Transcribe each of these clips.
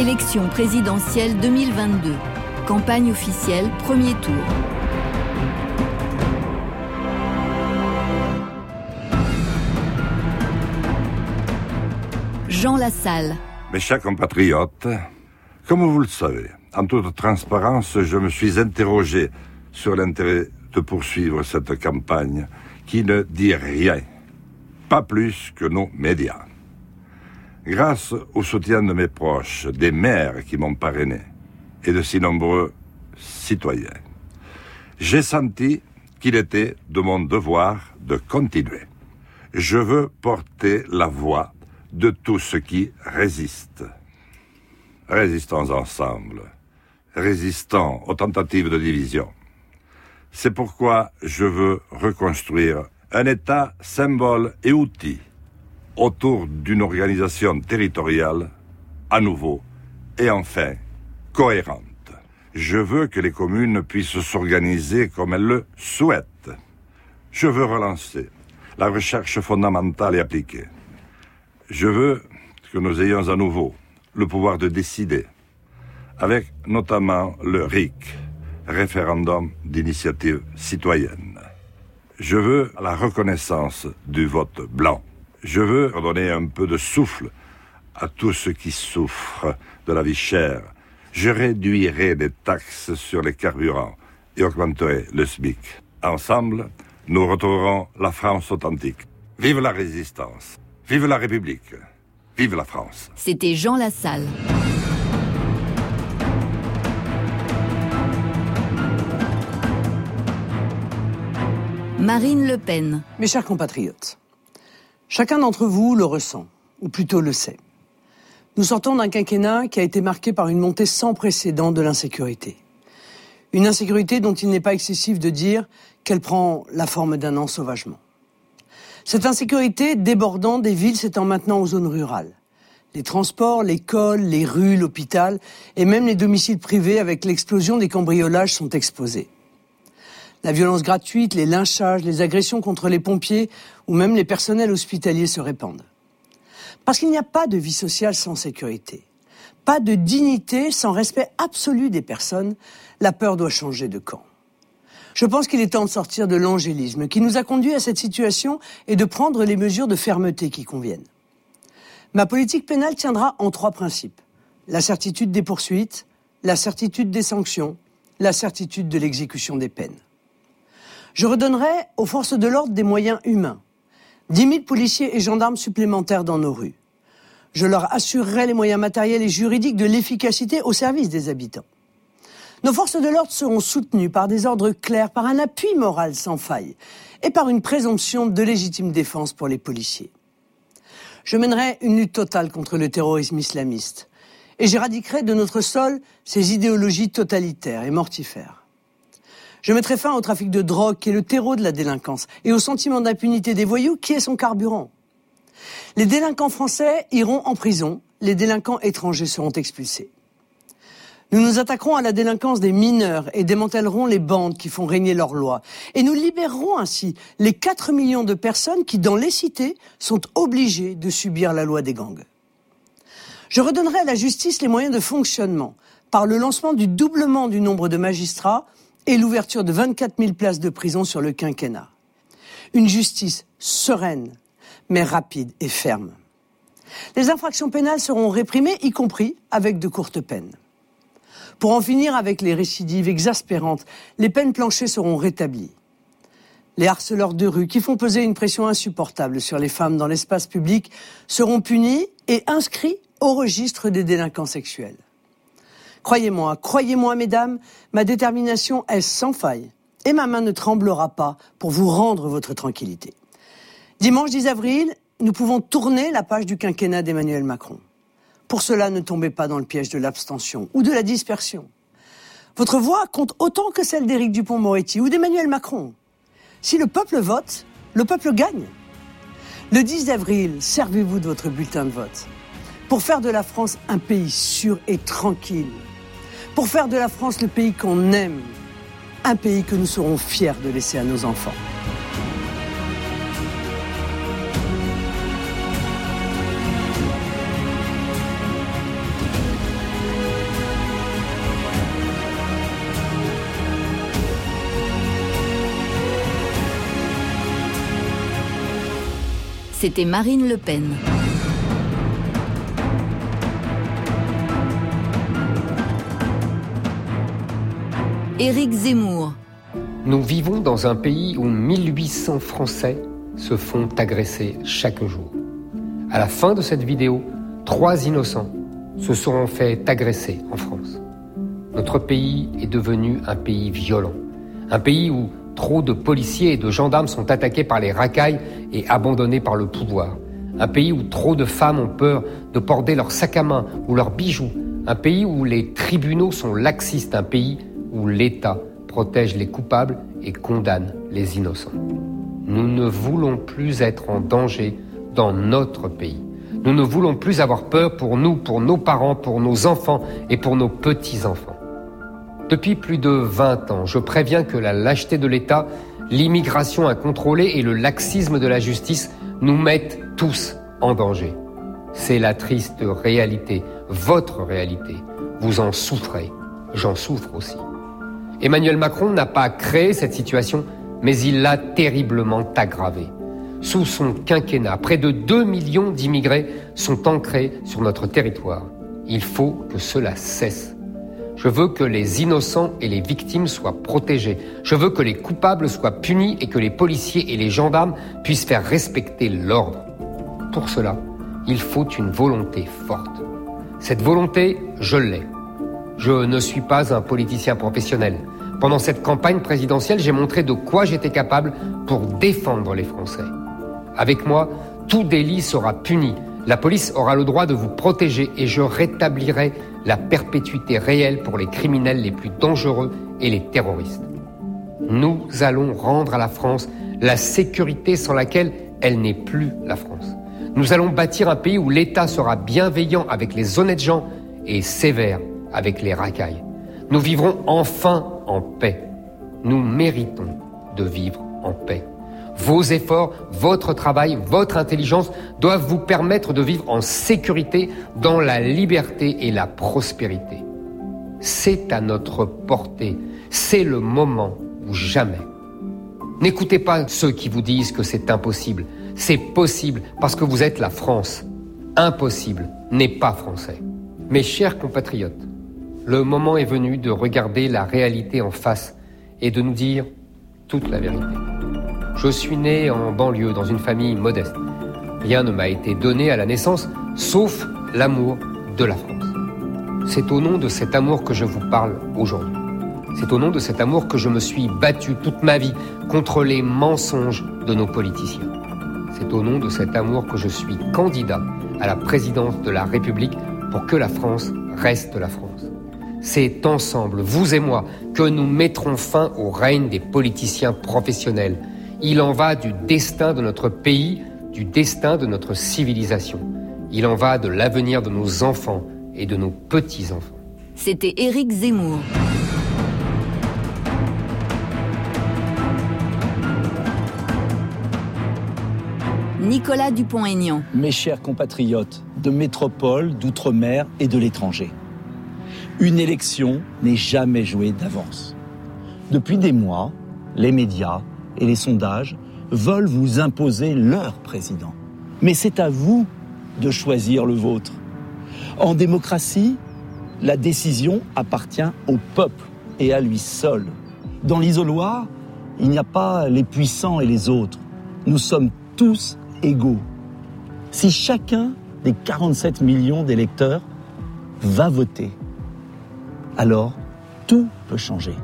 Élection présidentielle 2022. Campagne officielle, premier tour. Jean Lassalle. Mes chers compatriotes, comme vous le savez, en toute transparence, je me suis interrogé sur l'intérêt de poursuivre cette campagne qui ne dit rien, pas plus que nos médias. Grâce au soutien de mes proches, des maires qui m'ont parrainé et de si nombreux citoyens, j'ai senti qu'il était de mon devoir de continuer. Je veux porter la voix de tous ceux qui résistent. Résistons ensemble, résistons aux tentatives de division. C'est pourquoi je veux reconstruire un État symbole et outil autour d'une organisation territoriale à nouveau et enfin cohérente. Je veux que les communes puissent s'organiser comme elles le souhaitent. Je veux relancer la recherche fondamentale et appliquée. Je veux que nous ayons à nouveau le pouvoir de décider, avec notamment le RIC, référendum d'initiative citoyenne. Je veux la reconnaissance du vote blanc. Je veux redonner un peu de souffle à tous ceux qui souffrent de la vie chère. Je réduirai les taxes sur les carburants et augmenterai le SMIC. Ensemble, nous retrouverons la France authentique. Vive la résistance. Vive la République. Vive la France. C'était Jean Lassalle. Marine Le Pen. Mes chers compatriotes, chacun d'entre vous le ressent, ou plutôt le sait. Nous sortons d'un quinquennat qui a été marqué par une montée sans précédent de l'insécurité. Une insécurité dont il n'est pas excessif de dire qu'elle prend la forme d'un ensauvagement. Cette insécurité débordant des villes s'étend maintenant aux zones rurales. Les transports, l'école, les rues, l'hôpital et même les domiciles privés avec l'explosion des cambriolages sont exposés. La violence gratuite, les lynchages, les agressions contre les pompiers ou même les personnels hospitaliers se répandent. Parce qu'il n'y a pas de vie sociale sans sécurité, pas de dignité sans respect absolu des personnes, la peur doit changer de camp. Je pense qu'il est temps de sortir de l'angélisme qui nous a conduit à cette situation et de prendre les mesures de fermeté qui conviennent. Ma politique pénale tiendra en trois principes. La certitude des poursuites, la certitude des sanctions, la certitude de l'exécution des peines. Je redonnerai aux forces de l'ordre des moyens humains. 10 000 policiers et gendarmes supplémentaires dans nos rues. Je leur assurerai les moyens matériels et juridiques de l'efficacité au service des habitants. Nos forces de l'ordre seront soutenues par des ordres clairs, par un appui moral sans faille et par une présomption de légitime défense pour les policiers. Je mènerai une lutte totale contre le terrorisme islamiste et j'éradiquerai de notre sol ces idéologies totalitaires et mortifères. Je mettrai fin au trafic de drogue qui est le terreau de la délinquance et au sentiment d'impunité des voyous qui est son carburant. Les délinquants français iront en prison, les délinquants étrangers seront expulsés. Nous nous attaquerons à la délinquance des mineurs et démantèlerons les bandes qui font régner leurs lois. Et nous libérerons ainsi les 4 millions de personnes qui, dans les cités, sont obligées de subir la loi des gangs. Je redonnerai à la justice les moyens de fonctionnement par le lancement du doublement du nombre de magistrats et l'ouverture de 24 000 places de prison sur le quinquennat. Une justice sereine, mais rapide et ferme. Les infractions pénales seront réprimées, y compris avec de courtes peines. Pour en finir avec les récidives exaspérantes, les peines planchées seront rétablies. Les harceleurs de rue qui font peser une pression insupportable sur les femmes dans l'espace public seront punis et inscrits au registre des délinquants sexuels. Croyez-moi, croyez-moi, mesdames, ma détermination est sans faille et ma main ne tremblera pas pour vous rendre votre tranquillité. Dimanche 10 avril, nous pouvons tourner la page du quinquennat d'Emmanuel Macron. Pour cela, ne tombez pas dans le piège de l'abstention ou de la dispersion. Votre voix compte autant que celle d'Éric Dupont-Moretti ou d'Emmanuel Macron. Si le peuple vote, le peuple gagne. Le 10 avril, servez-vous de votre bulletin de vote pour faire de la France un pays sûr et tranquille pour faire de la France le pays qu'on aime, un pays que nous serons fiers de laisser à nos enfants. C'était Marine Le Pen. Éric Zemmour. Nous vivons dans un pays où 1800 Français se font agresser chaque jour. À la fin de cette vidéo, trois innocents se seront fait agresser en France. Notre pays est devenu un pays violent, un pays où trop de policiers et de gendarmes sont attaqués par les racailles et abandonnés par le pouvoir, un pays où trop de femmes ont peur de porter leur sac à main ou leurs bijoux, un pays où les tribunaux sont laxistes, un pays où l'État protège les coupables et condamne les innocents. Nous ne voulons plus être en danger dans notre pays. Nous ne voulons plus avoir peur pour nous, pour nos parents, pour nos enfants et pour nos petits-enfants. Depuis plus de 20 ans, je préviens que la lâcheté de l'État, l'immigration incontrôlée et le laxisme de la justice nous mettent tous en danger. C'est la triste réalité, votre réalité. Vous en souffrez, j'en souffre aussi. Emmanuel Macron n'a pas créé cette situation, mais il l'a terriblement aggravée. Sous son quinquennat, près de 2 millions d'immigrés sont ancrés sur notre territoire. Il faut que cela cesse. Je veux que les innocents et les victimes soient protégés. Je veux que les coupables soient punis et que les policiers et les gendarmes puissent faire respecter l'ordre. Pour cela, il faut une volonté forte. Cette volonté, je l'ai. Je ne suis pas un politicien professionnel. Pendant cette campagne présidentielle, j'ai montré de quoi j'étais capable pour défendre les Français. Avec moi, tout délit sera puni. La police aura le droit de vous protéger et je rétablirai la perpétuité réelle pour les criminels les plus dangereux et les terroristes. Nous allons rendre à la France la sécurité sans laquelle elle n'est plus la France. Nous allons bâtir un pays où l'État sera bienveillant avec les honnêtes gens et sévère avec les racailles. Nous vivrons enfin en paix. Nous méritons de vivre en paix. Vos efforts, votre travail, votre intelligence doivent vous permettre de vivre en sécurité dans la liberté et la prospérité. C'est à notre portée. C'est le moment ou jamais. N'écoutez pas ceux qui vous disent que c'est impossible. C'est possible parce que vous êtes la France. Impossible n'est pas français. Mes chers compatriotes, le moment est venu de regarder la réalité en face et de nous dire toute la vérité. Je suis né en banlieue dans une famille modeste. Rien ne m'a été donné à la naissance sauf l'amour de la France. C'est au nom de cet amour que je vous parle aujourd'hui. C'est au nom de cet amour que je me suis battu toute ma vie contre les mensonges de nos politiciens. C'est au nom de cet amour que je suis candidat à la présidence de la République pour que la France reste la France. C'est ensemble, vous et moi, que nous mettrons fin au règne des politiciens professionnels. Il en va du destin de notre pays, du destin de notre civilisation. Il en va de l'avenir de nos enfants et de nos petits-enfants. C'était Éric Zemmour. Nicolas Dupont-Aignan. Mes chers compatriotes de métropole, d'outre-mer et de l'étranger. Une élection n'est jamais jouée d'avance. Depuis des mois, les médias et les sondages veulent vous imposer leur président. Mais c'est à vous de choisir le vôtre. En démocratie, la décision appartient au peuple et à lui seul. Dans l'isoloir, il n'y a pas les puissants et les autres. Nous sommes tous égaux. Si chacun des 47 millions d'électeurs va voter, alors tout peut changer.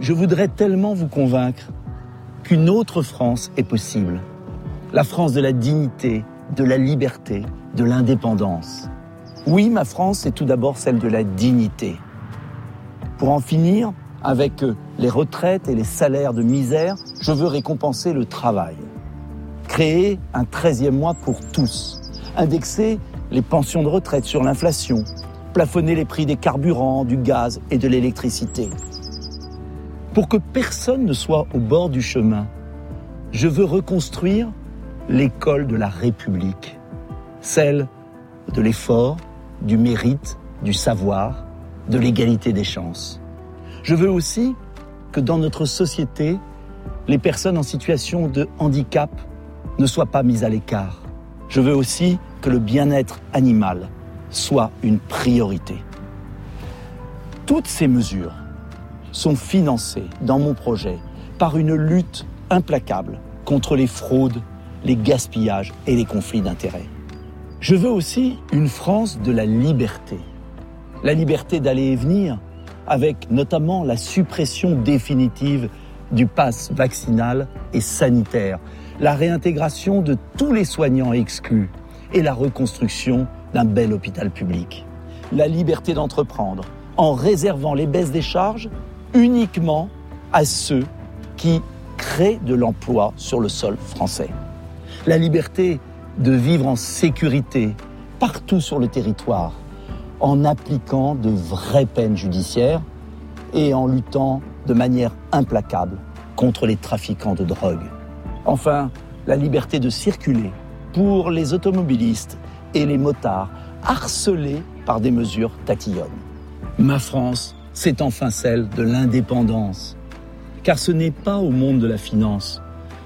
Je voudrais tellement vous convaincre qu'une autre France est possible. La France de la dignité, de la liberté, de l'indépendance. Oui, ma France, c'est tout d'abord celle de la dignité. Pour en finir avec les retraites et les salaires de misère, je veux récompenser le travail. Créer un 13e mois pour tous. Indexer les pensions de retraite sur l'inflation. Plafonner les prix des carburants, du gaz et de l'électricité. Pour que personne ne soit au bord du chemin, je veux reconstruire l'école de la République, celle de l'effort, du mérite, du savoir, de l'égalité des chances. Je veux aussi que dans notre société, les personnes en situation de handicap ne soit pas mis à l'écart. Je veux aussi que le bien-être animal soit une priorité. Toutes ces mesures sont financées dans mon projet par une lutte implacable contre les fraudes, les gaspillages et les conflits d'intérêts. Je veux aussi une France de la liberté. La liberté d'aller et venir, avec notamment la suppression définitive du pass vaccinal et sanitaire, la réintégration de tous les soignants exclus et la reconstruction d'un bel hôpital public. La liberté d'entreprendre en réservant les baisses des charges uniquement à ceux qui créent de l'emploi sur le sol français. La liberté de vivre en sécurité partout sur le territoire en appliquant de vraies peines judiciaires et en luttant de manière implacable contre les trafiquants de drogue. Enfin, la liberté de circuler pour les automobilistes et les motards harcelés par des mesures tatillonnes. Ma France, c'est enfin celle de l'indépendance. Car ce n'est pas au monde de la finance,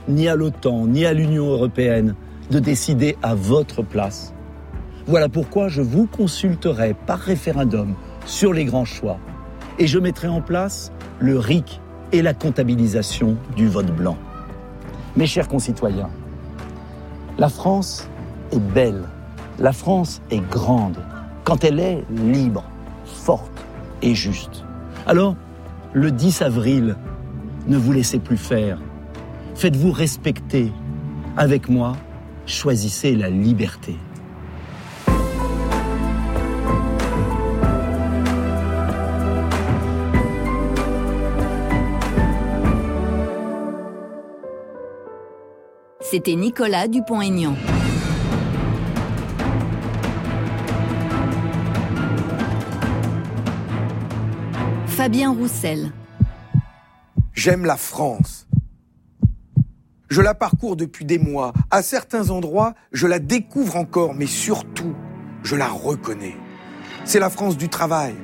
ni à l'OTAN, ni à l'Union européenne de décider à votre place. Voilà pourquoi je vous consulterai par référendum sur les grands choix et je mettrai en place le RIC et la comptabilisation du vote blanc. Mes chers concitoyens, la France est belle, la France est grande quand elle est libre, forte et juste. Alors, le 10 avril, ne vous laissez plus faire. Faites-vous respecter. Avec moi, choisissez la liberté. C'était Nicolas Dupont-Aignan. Fabien Roussel. J'aime la France. Je la parcours depuis des mois. À certains endroits, je la découvre encore, mais surtout, je la reconnais. C'est la France du travail,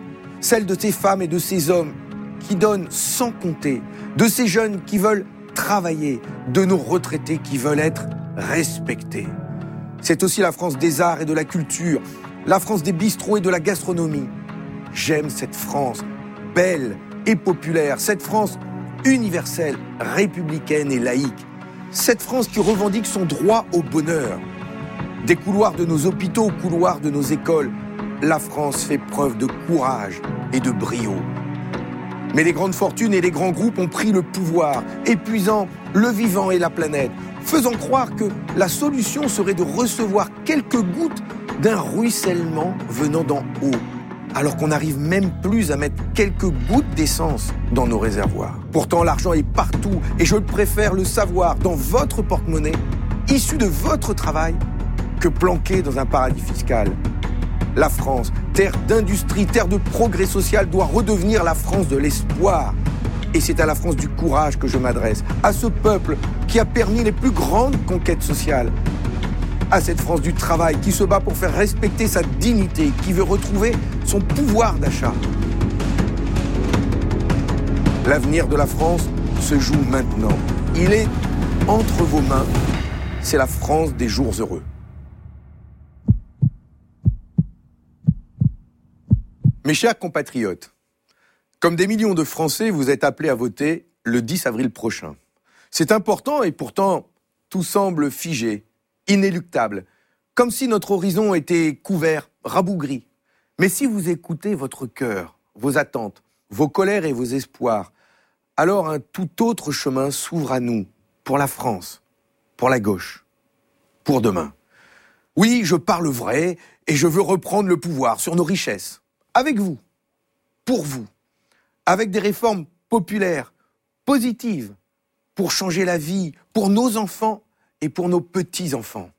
celle de ces femmes et de ces hommes qui donnent sans compter, de ces jeunes qui veulent travailler, de nos retraités qui veulent être respectés. C'est aussi la France des arts et de la culture, la France des bistrots et de la gastronomie. J'aime cette France belle et populaire, cette France universelle, républicaine et laïque, cette France qui revendique son droit au bonheur. Des couloirs de nos hôpitaux aux couloirs de nos écoles, la France fait preuve de courage et de brio. Mais les grandes fortunes et les grands groupes ont pris le pouvoir, épuisant le vivant et la planète, faisant croire que la solution serait de recevoir quelques gouttes d'un ruissellement venant d'en haut, alors qu'on n'arrive même plus à mettre quelques gouttes d'essence dans nos réservoirs. Pourtant, l'argent est partout et je préfère le savoir dans votre porte-monnaie, issu de votre travail, que planqué dans un paradis fiscal. La France, terre d'industrie, terre de progrès social, doit redevenir la France de l'espoir. Et c'est à la France du courage que je m'adresse, à ce peuple qui a permis les plus grandes conquêtes sociales, à cette France du travail qui se bat pour faire respecter sa dignité, qui veut retrouver son pouvoir d'achat. L'avenir de la France se joue maintenant. Il est entre vos mains. C'est la France des jours heureux. Mes chers compatriotes, comme des millions de Français, vous êtes appelés à voter le 10 avril prochain. C'est important et pourtant tout semble figé, inéluctable, comme si notre horizon était couvert, rabougri. Mais si vous écoutez votre cœur, vos attentes, vos colères et vos espoirs, alors un tout autre chemin s'ouvre à nous, pour la France, pour la gauche, pour demain. Oui, je parle vrai et je veux reprendre le pouvoir sur nos richesses, avec vous, pour vous, avec des réformes populaires, positives, pour changer la vie, pour nos enfants et pour nos petits-enfants.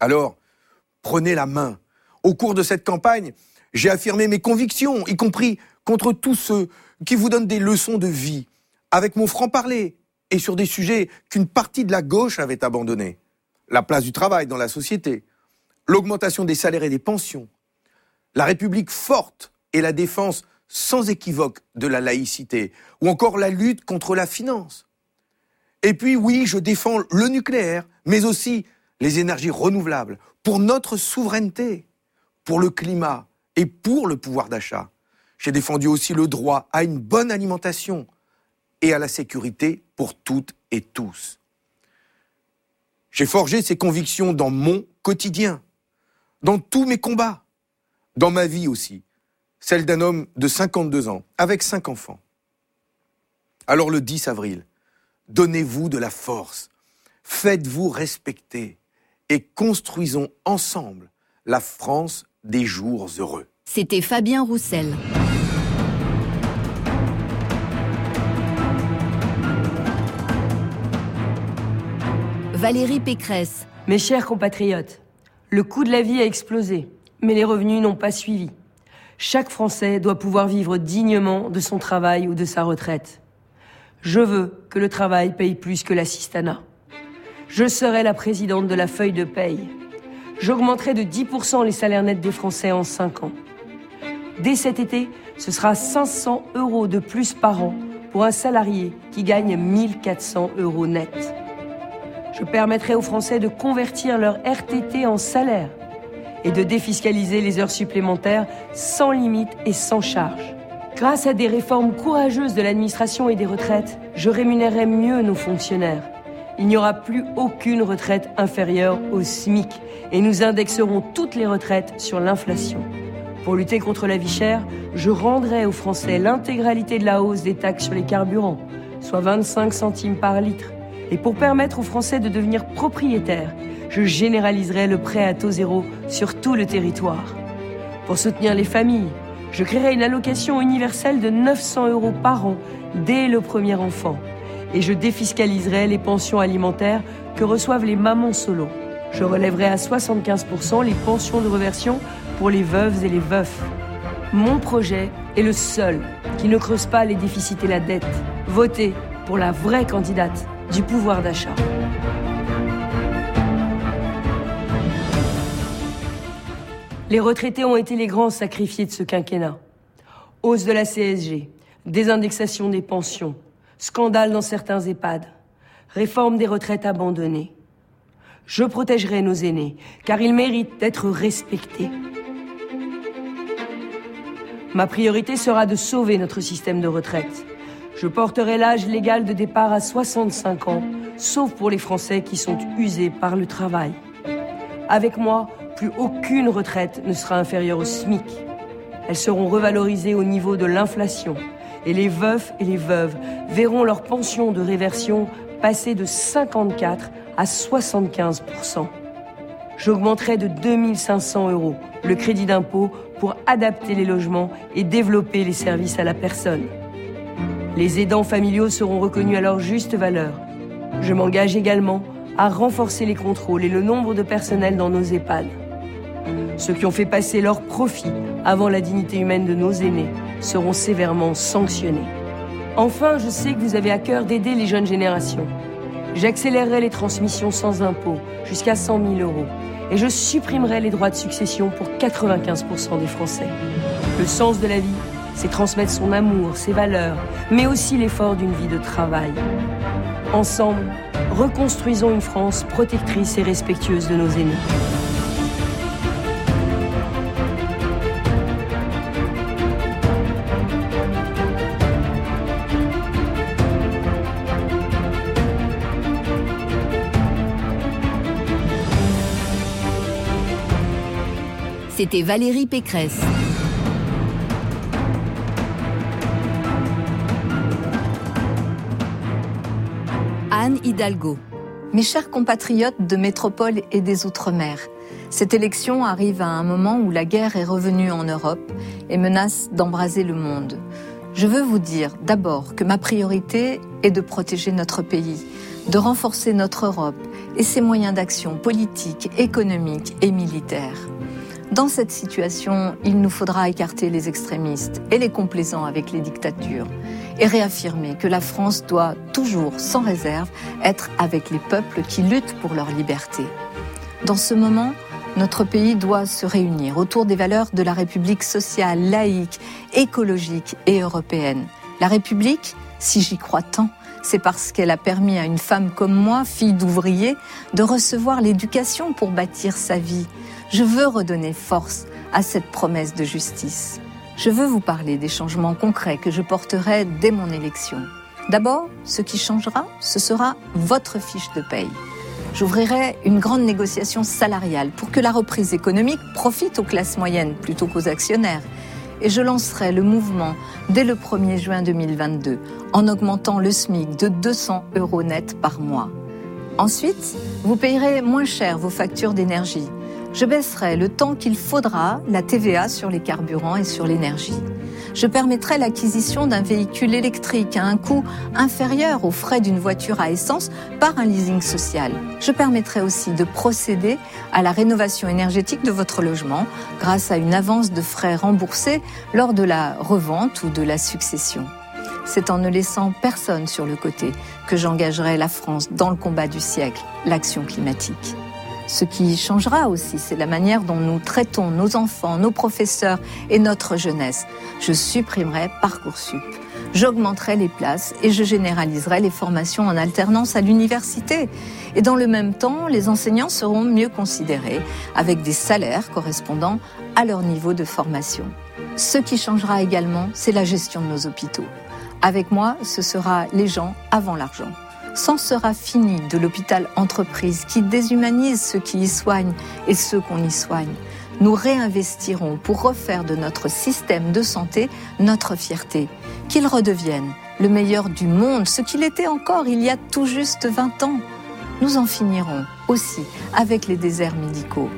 Alors, prenez la main. Au cours de cette campagne, j'ai affirmé mes convictions, y compris contre tous ceux qui vous donnent des leçons de vie, avec mon franc-parler, et sur des sujets qu'une partie de la gauche avait abandonnés. La place du travail dans la société, l'augmentation des salaires et des pensions, la République forte et la défense sans équivoque de la laïcité, ou encore la lutte contre la finance. Et puis oui, je défends le nucléaire, mais aussi les énergies renouvelables, pour notre souveraineté, pour le climat et pour le pouvoir d'achat. J'ai défendu aussi le droit à une bonne alimentation et à la sécurité pour toutes et tous. J'ai forgé ces convictions dans mon quotidien, dans tous mes combats, dans ma vie aussi, celle d'un homme de 52 ans, avec cinq enfants. Alors le 10 avril, donnez-vous de la force, faites-vous respecter et construisons ensemble la France des jours heureux. C'était Fabien Roussel. Valérie Pécresse. Mes chers compatriotes, le coût de la vie a explosé, mais les revenus n'ont pas suivi. Chaque Français doit pouvoir vivre dignement de son travail ou de sa retraite. Je veux que le travail paye plus que l'assistanat. Je serai la présidente de la feuille de paye. J'augmenterai de 10% les salaires nets des Français en 5 ans. Dès cet été, ce sera 500 euros de plus par an pour un salarié qui gagne 1400 euros net. Je permettrai aux Français de convertir leur RTT en salaire et de défiscaliser les heures supplémentaires sans limite et sans charge. Grâce à des réformes courageuses de l'administration et des retraites, je rémunérerai mieux nos fonctionnaires. Il n'y aura plus aucune retraite inférieure au SMIC et nous indexerons toutes les retraites sur l'inflation. Pour lutter contre la vie chère, je rendrai aux Français l'intégralité de la hausse des taxes sur les carburants, soit 25 centimes par litre. Et pour permettre aux Français de devenir propriétaires, je généraliserai le prêt à taux zéro sur tout le territoire. Pour soutenir les familles, je créerai une allocation universelle de 900 euros par an dès le premier enfant. Et je défiscaliserai les pensions alimentaires que reçoivent les mamans solo. Je relèverai à 75% les pensions de reversion pour les veuves et les veufs. Mon projet est le seul qui ne creuse pas les déficits et la dette. Votez pour la vraie candidate du pouvoir d'achat. Les retraités ont été les grands sacrifiés de ce quinquennat. Hausse de la CSG, désindexation des pensions, scandale dans certains EHPAD, réforme des retraites abandonnées. Je protégerai nos aînés, car ils méritent d'être respectés. Ma priorité sera de sauver notre système de retraite. Je porterai l'âge légal de départ à 65 ans, sauf pour les Français qui sont usés par le travail. Avec moi, plus aucune retraite ne sera inférieure au SMIC. Elles seront revalorisées au niveau de l'inflation et les veufs et les veuves verront leur pension de réversion passer de 54 à 75% J'augmenterai de 2500 euros le crédit d'impôt pour adapter les logements et développer les services à la personne. Les aidants familiaux seront reconnus à leur juste valeur. Je m'engage également à renforcer les contrôles et le nombre de personnel dans nos EHPAD. Ceux qui ont fait passer leur profit avant la dignité humaine de nos aînés seront sévèrement sanctionnés. Enfin, je sais que vous avez à cœur d'aider les jeunes générations. J'accélérerai les transmissions sans impôt jusqu'à 100 000 euros et je supprimerai les droits de succession pour 95% des Français. Le sens de la vie, c'est transmettre son amour, ses valeurs, mais aussi l'effort d'une vie de travail. Ensemble, reconstruisons une France protectrice et respectueuse de nos aînés. C'était Valérie Pécresse. Anne Hidalgo. Mes chers compatriotes de métropole et des Outre-mer, cette élection arrive à un moment où la guerre est revenue en Europe et menace d'embraser le monde. Je veux vous dire d'abord que ma priorité est de protéger notre pays, de renforcer notre Europe et ses moyens d'action politiques, économiques et militaires. Dans cette situation, il nous faudra écarter les extrémistes et les complaisants avec les dictatures et réaffirmer que la France doit toujours, sans réserve, être avec les peuples qui luttent pour leur liberté. Dans ce moment, notre pays doit se réunir autour des valeurs de la République sociale, laïque, écologique et européenne. La République, si j'y crois tant, C'est parce qu'elle a permis à une femme comme moi, fille d'ouvrier, de recevoir l'éducation pour bâtir sa vie. Je veux redonner force à cette promesse de justice. Je veux vous parler des changements concrets que je porterai dès mon élection. D'abord, ce qui changera, ce sera votre fiche de paye. J'ouvrirai une grande négociation salariale pour que la reprise économique profite aux classes moyennes plutôt qu'aux actionnaires. Et je lancerai le mouvement dès le 1er juin 2022 en augmentant le SMIC de 200 euros net par mois. Ensuite, vous payerez moins cher vos factures d'énergie je baisserai le temps qu'il faudra la TVA sur les carburants et sur l'énergie. Je permettrai l'acquisition d'un véhicule électrique à un coût inférieur aux frais d'une voiture à essence par un leasing social. Je permettrai aussi de procéder à la rénovation énergétique de votre logement grâce à une avance de frais remboursés lors de la revente ou de la succession. C'est en ne laissant personne sur le côté que j'engagerai la France dans le combat du siècle, l'action climatique. Ce qui changera aussi, c'est la manière dont nous traitons nos enfants, nos professeurs et notre jeunesse. Je supprimerai Parcoursup. J'augmenterai les places et je généraliserai les formations en alternance à l'université. Et dans le même temps, les enseignants seront mieux considérés avec des salaires correspondant à leur niveau de formation. Ce qui changera également, c'est la gestion de nos hôpitaux. Avec moi, ce sera les gens avant l'argent. S'en sera fini de l'hôpital entreprise qui déshumanise ceux qui y soignent et ceux qu'on y soigne. Nous réinvestirons pour refaire de notre système de santé notre fierté, qu'il redevienne le meilleur du monde, ce qu'il était encore il y a tout juste 20 ans. Nous en finirons aussi avec les déserts médicaux.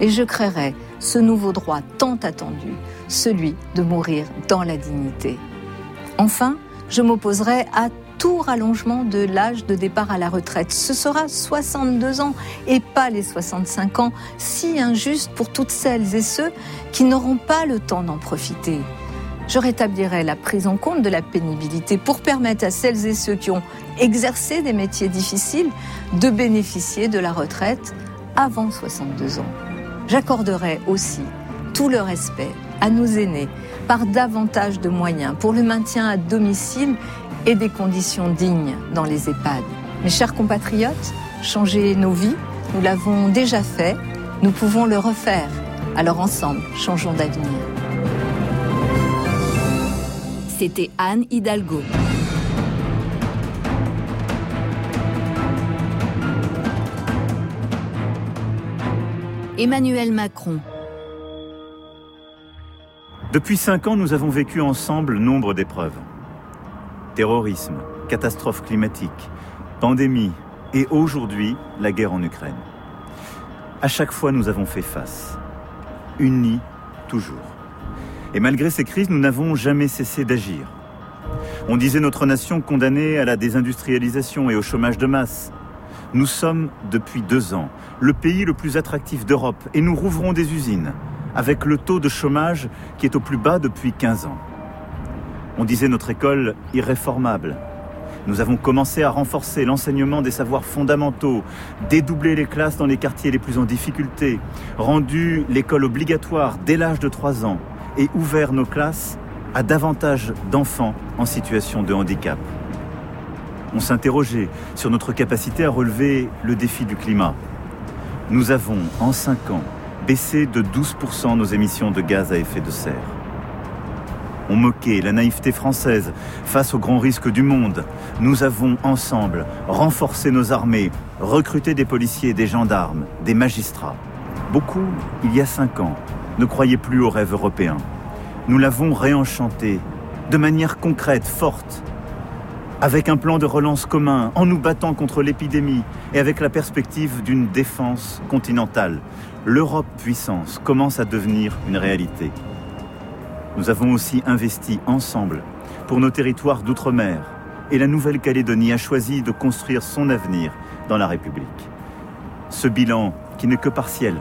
Et je créerai ce nouveau droit tant attendu, celui de mourir dans la dignité. Enfin, je m'opposerai à tout rallongement de l'âge de départ à la retraite. Ce sera 62 ans et pas les 65 ans, si injuste pour toutes celles et ceux qui n'auront pas le temps d'en profiter. Je rétablirai la prise en compte de la pénibilité pour permettre à celles et ceux qui ont exercé des métiers difficiles de bénéficier de la retraite avant 62 ans. J'accorderai aussi tout le respect à nos aînés par davantage de moyens pour le maintien à domicile et des conditions dignes dans les EHPAD. Mes chers compatriotes, changer nos vies, nous l'avons déjà fait, nous pouvons le refaire. Alors ensemble, changeons d'avenir. C'était Anne Hidalgo. Emmanuel Macron. Depuis cinq ans, nous avons vécu ensemble nombre d'épreuves terrorisme, catastrophe climatique, pandémie et aujourd'hui la guerre en Ukraine. À chaque fois, nous avons fait face, unis toujours. Et malgré ces crises, nous n'avons jamais cessé d'agir. On disait notre nation condamnée à la désindustrialisation et au chômage de masse. Nous sommes, depuis deux ans, le pays le plus attractif d'Europe et nous rouvrons des usines, avec le taux de chômage qui est au plus bas depuis 15 ans. On disait notre école irréformable. Nous avons commencé à renforcer l'enseignement des savoirs fondamentaux, dédoubler les classes dans les quartiers les plus en difficulté, rendu l'école obligatoire dès l'âge de 3 ans et ouvert nos classes à davantage d'enfants en situation de handicap. On s'interrogeait sur notre capacité à relever le défi du climat. Nous avons, en 5 ans, baissé de 12% nos émissions de gaz à effet de serre. On moquait la naïveté française face aux grands risques du monde. Nous avons ensemble renforcé nos armées, recruté des policiers, des gendarmes, des magistrats. Beaucoup, il y a cinq ans, ne croyaient plus au rêve européen. Nous l'avons réenchanté de manière concrète, forte, avec un plan de relance commun, en nous battant contre l'épidémie et avec la perspective d'une défense continentale. L'Europe puissance commence à devenir une réalité. Nous avons aussi investi ensemble pour nos territoires d'outre-mer et la Nouvelle-Calédonie a choisi de construire son avenir dans la République. Ce bilan, qui n'est que partiel,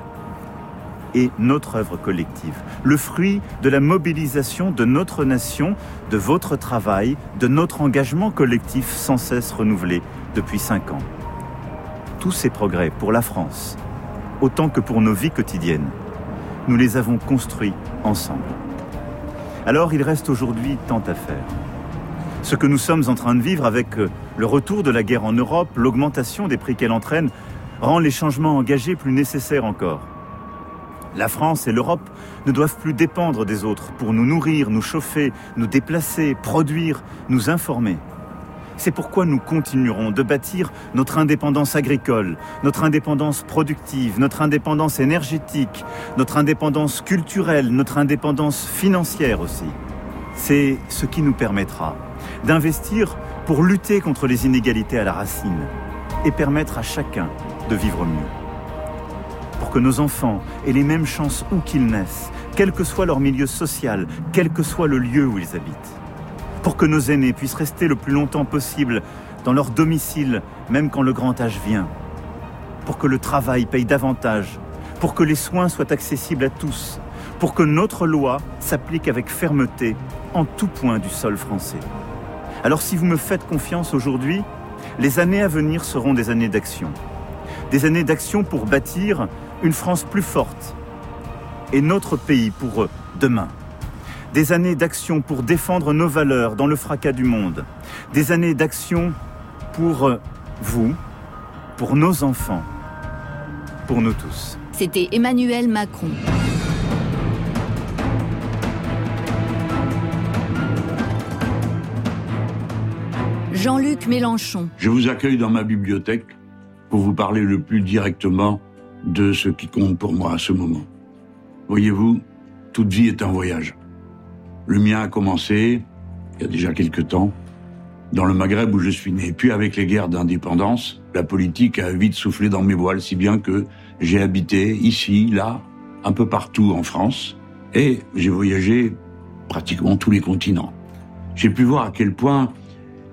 est notre œuvre collective, le fruit de la mobilisation de notre nation, de votre travail, de notre engagement collectif sans cesse renouvelé depuis cinq ans. Tous ces progrès pour la France, autant que pour nos vies quotidiennes, nous les avons construits ensemble. Alors il reste aujourd'hui tant à faire. Ce que nous sommes en train de vivre avec euh, Le retour de la guerre en Europe, l'augmentation des prix qu'elle entraîne, rend les changements engagés plus nécessaires encore. La France et l'Europe ne doivent plus dépendre des autres pour nous nourrir, nous chauffer, nous déplacer, produire, nous informer. C'est pourquoi nous continuerons de bâtir notre indépendance agricole, notre indépendance productive, notre indépendance énergétique, notre indépendance culturelle, notre indépendance financière aussi. C'est ce qui nous permettra d'investir pour lutter contre les inégalités à la racine et permettre à chacun de vivre mieux. Pour que nos enfants aient les mêmes chances où qu'ils naissent, quel que soit leur milieu social, quel que soit le lieu où ils habitent pour que nos aînés puissent rester le plus longtemps possible dans leur domicile, même quand le grand âge vient, pour que le travail paye davantage, pour que les soins soient accessibles à tous, pour que notre loi s'applique avec fermeté en tout point du sol français. Alors si vous me faites confiance aujourd'hui, les années à venir seront des années d'action. Des années d'action pour bâtir une France plus forte et notre pays pour eux demain. Des années d'action pour défendre nos valeurs dans le fracas du monde. Des années d'action pour euh, vous, pour nos enfants, pour nous tous. C'était Emmanuel Macron. Jean-Luc Mélenchon. Je vous accueille dans ma bibliothèque pour vous parler le plus directement de ce qui compte pour moi à ce moment. Voyez-vous, toute vie est un voyage. Le mien a commencé, il y a déjà quelque temps, dans le Maghreb où je suis né. Puis avec les guerres d'indépendance, la politique a vite soufflé dans mes voiles, si bien que j'ai habité ici, là, un peu partout en France, et j'ai voyagé pratiquement tous les continents. J'ai pu voir à quel point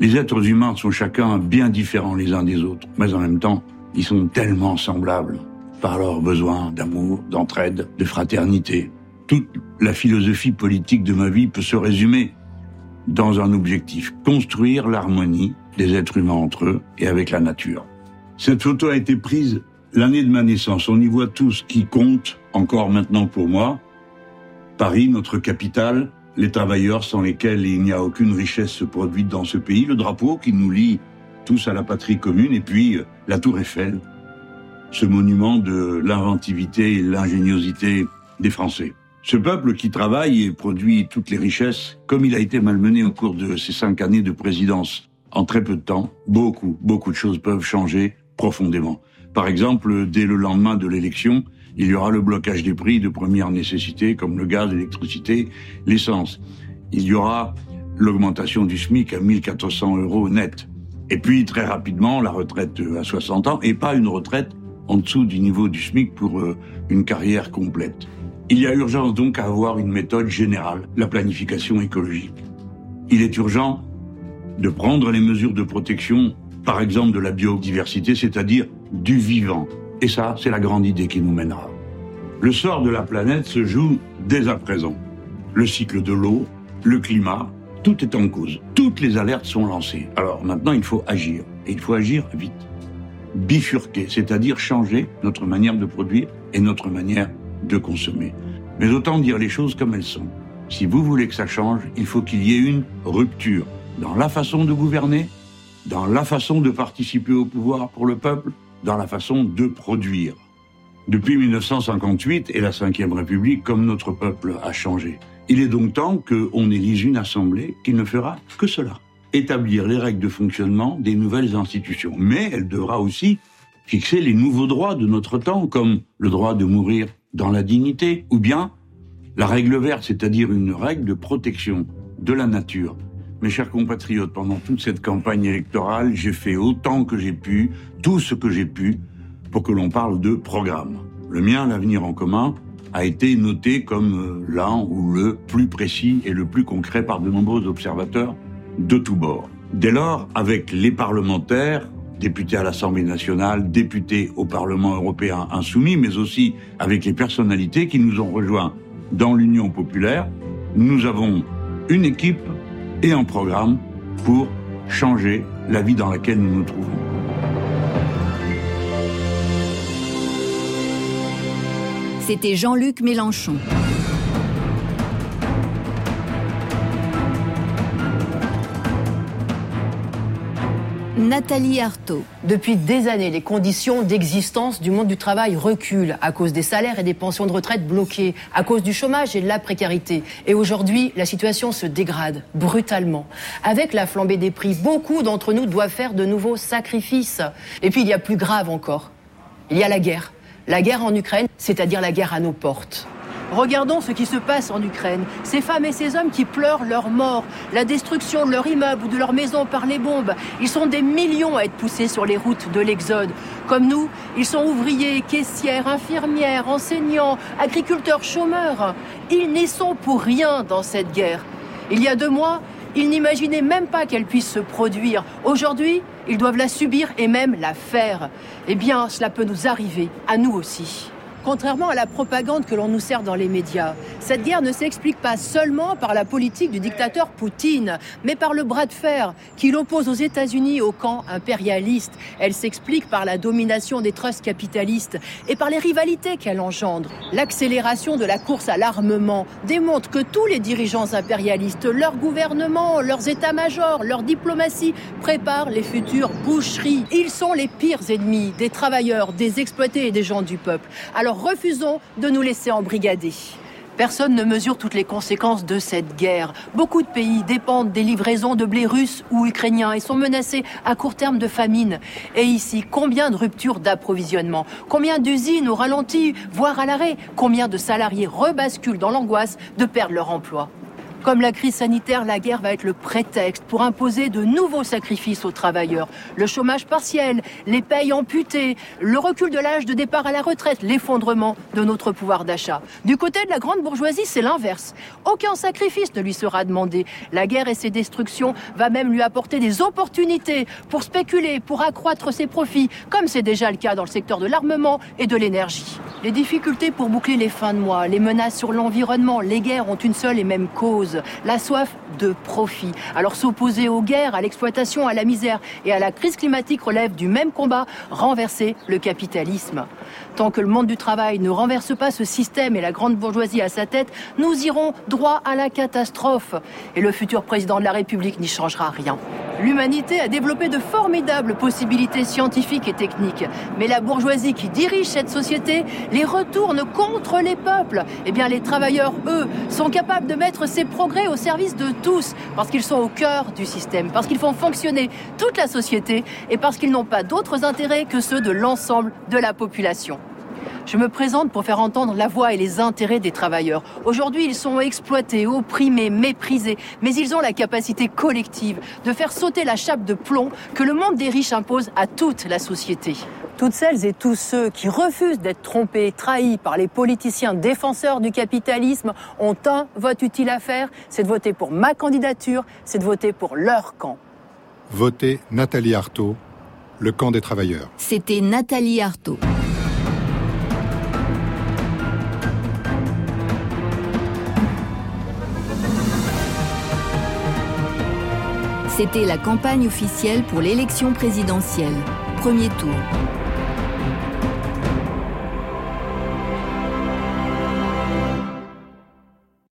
les êtres humains sont chacun bien différents les uns des autres, mais en même temps, ils sont tellement semblables par leurs besoins d'amour, d'entraide, de fraternité toute la philosophie politique de ma vie peut se résumer dans un objectif, construire l'harmonie des êtres humains entre eux et avec la nature. Cette photo a été prise l'année de ma naissance. On y voit tout ce qui compte encore maintenant pour moi. Paris, notre capitale, les travailleurs sans lesquels il n'y a aucune richesse se produite dans ce pays, le drapeau qui nous lie tous à la patrie commune, et puis euh, la tour Eiffel, ce monument de l'inventivité et l'ingéniosité des Français. Ce peuple qui travaille et produit toutes les richesses, comme il a été malmené au cours de ces cinq années de présidence, en très peu de temps, beaucoup, beaucoup de choses peuvent changer profondément. Par exemple, dès le lendemain de l'élection, il y aura le blocage des prix de première nécessité comme le gaz, l'électricité, l'essence. Il y aura l'augmentation du SMIC à 1400 euros net. Et puis, très rapidement, la retraite à 60 ans et pas une retraite en dessous du niveau du SMIC pour euh, une carrière complète. Il y a urgence donc à avoir une méthode générale, la planification écologique. Il est urgent de prendre les mesures de protection, par exemple de la biodiversité, c'est-à-dire du vivant. Et ça, c'est la grande idée qui nous mènera. Le sort de la planète se joue dès à présent. Le cycle de l'eau, le climat, tout est en cause. Toutes les alertes sont lancées. Alors maintenant, il faut agir. Et il faut agir vite. Bifurquer, c'est-à-dire changer notre manière de produire et notre manière de consommer. Mais autant dire les choses comme elles sont. Si vous voulez que ça change, il faut qu'il y ait une rupture dans la façon de gouverner, dans la façon de participer au pouvoir pour le peuple, dans la façon de produire. Depuis 1958 et la Ve République, comme notre peuple a changé. Il est donc temps qu'on élise une assemblée qui ne fera que cela. Établir les règles de fonctionnement des nouvelles institutions. Mais elle devra aussi fixer les nouveaux droits de notre temps, comme le droit de mourir dans la dignité, ou bien la règle verte, c'est-à-dire une règle de protection de la nature. Mes chers compatriotes, pendant toute cette campagne électorale, j'ai fait autant que j'ai pu, tout ce que j'ai pu, pour que l'on parle de programme. Le mien, l'avenir en commun, a été noté comme euh, l'un ou le plus précis et le plus concret par de nombreux observateurs de tous bords. Dès lors, avec les parlementaires, députés à l'Assemblée nationale, députés au Parlement européen insoumis, mais aussi avec les personnalités qui nous ont rejoints dans l'Union populaire. Nous avons une équipe et un programme pour changer la vie dans laquelle nous nous trouvons. C'était Jean-Luc Mélenchon. Nathalie Arthaud. Depuis des années, les conditions d'existence du monde du travail reculent à cause des salaires et des pensions de retraite bloquées, à cause du chômage et de la précarité. Et aujourd'hui, la situation se dégrade brutalement. Avec la flambée des prix, beaucoup d'entre nous doivent faire de nouveaux sacrifices. Et puis il y a plus grave encore. Il y a la guerre. La guerre en Ukraine, c'est-à-dire la guerre à nos portes. Regardons ce qui se passe en Ukraine. Ces femmes et ces hommes qui pleurent leur mort, la destruction de leur immeuble ou de leur maison par les bombes. Ils sont des millions à être poussés sur les routes de l'Exode. Comme nous, ils sont ouvriers, caissières, infirmières, enseignants, agriculteurs, chômeurs. Ils n'y sont pour rien dans cette guerre. Il y a deux mois, ils n'imaginaient même pas qu'elle puisse se produire. Aujourd'hui, ils doivent la subir et même la faire. Eh bien, cela peut nous arriver, à nous aussi. Contrairement à la propagande que l'on nous sert dans les médias, cette guerre ne s'explique pas seulement par la politique du dictateur Poutine, mais par le bras de fer qu'il oppose aux États-Unis au camp impérialiste. Elle s'explique par la domination des trusts capitalistes et par les rivalités qu'elle engendre. L'accélération de la course à l'armement démontre que tous les dirigeants impérialistes, leurs gouvernements, leurs états-majors, leur diplomatie préparent les futures boucheries. Ils sont les pires ennemis des travailleurs, des exploités et des gens du peuple. Alors refusons de nous laisser embrigader. Personne ne mesure toutes les conséquences de cette guerre. Beaucoup de pays dépendent des livraisons de blé russe ou ukrainien et sont menacés à court terme de famine. Et ici, combien de ruptures d'approvisionnement? Combien d'usines au ralenti, voire à l'arrêt? Combien de salariés rebasculent dans l'angoisse de perdre leur emploi? Comme la crise sanitaire, la guerre va être le prétexte pour imposer de nouveaux sacrifices aux travailleurs. Le chômage partiel, les payes amputées, le recul de l'âge de départ à la retraite, l'effondrement de notre pouvoir d'achat. Du côté de la grande bourgeoisie, c'est l'inverse. Aucun sacrifice ne lui sera demandé. La guerre et ses destructions va même lui apporter des opportunités pour spéculer, pour accroître ses profits, comme c'est déjà le cas dans le secteur de l'armement et de l'énergie. Les difficultés pour boucler les fins de mois, les menaces sur l'environnement, les guerres ont une seule et même la soif de profit. Alors s'opposer aux guerres, à l'exploitation, à la misère et à la crise climatique relève du même combat, renverser le capitalisme. Tant que le monde du travail ne renverse pas ce système et la grande bourgeoisie à sa tête, nous irons droit à la catastrophe. Et le futur président de la République n'y changera rien. L'humanité a développé de formidables possibilités scientifiques et techniques. Mais la bourgeoisie qui dirige cette société les retourne contre les peuples. Eh bien, les travailleurs, eux, sont capables de mettre ces progrès au service de tous, parce qu'ils sont au cœur du système, parce qu'ils font fonctionner toute la société et parce qu'ils n'ont pas d'autres intérêts que ceux de l'ensemble de la population. Je me présente pour faire entendre la voix et les intérêts des travailleurs. Aujourd'hui, ils sont exploités, opprimés, méprisés, mais ils ont la capacité collective de faire sauter la chape de plomb que le monde des riches impose à toute la société. Toutes celles et tous ceux qui refusent d'être trompés, trahis par les politiciens défenseurs du capitalisme ont un vote utile à faire, c'est de voter pour ma candidature, c'est de voter pour leur camp. Votez Nathalie Arthaud, le camp des travailleurs. C'était Nathalie Arthaud. C'était la campagne officielle pour l'élection présidentielle. Premier tour.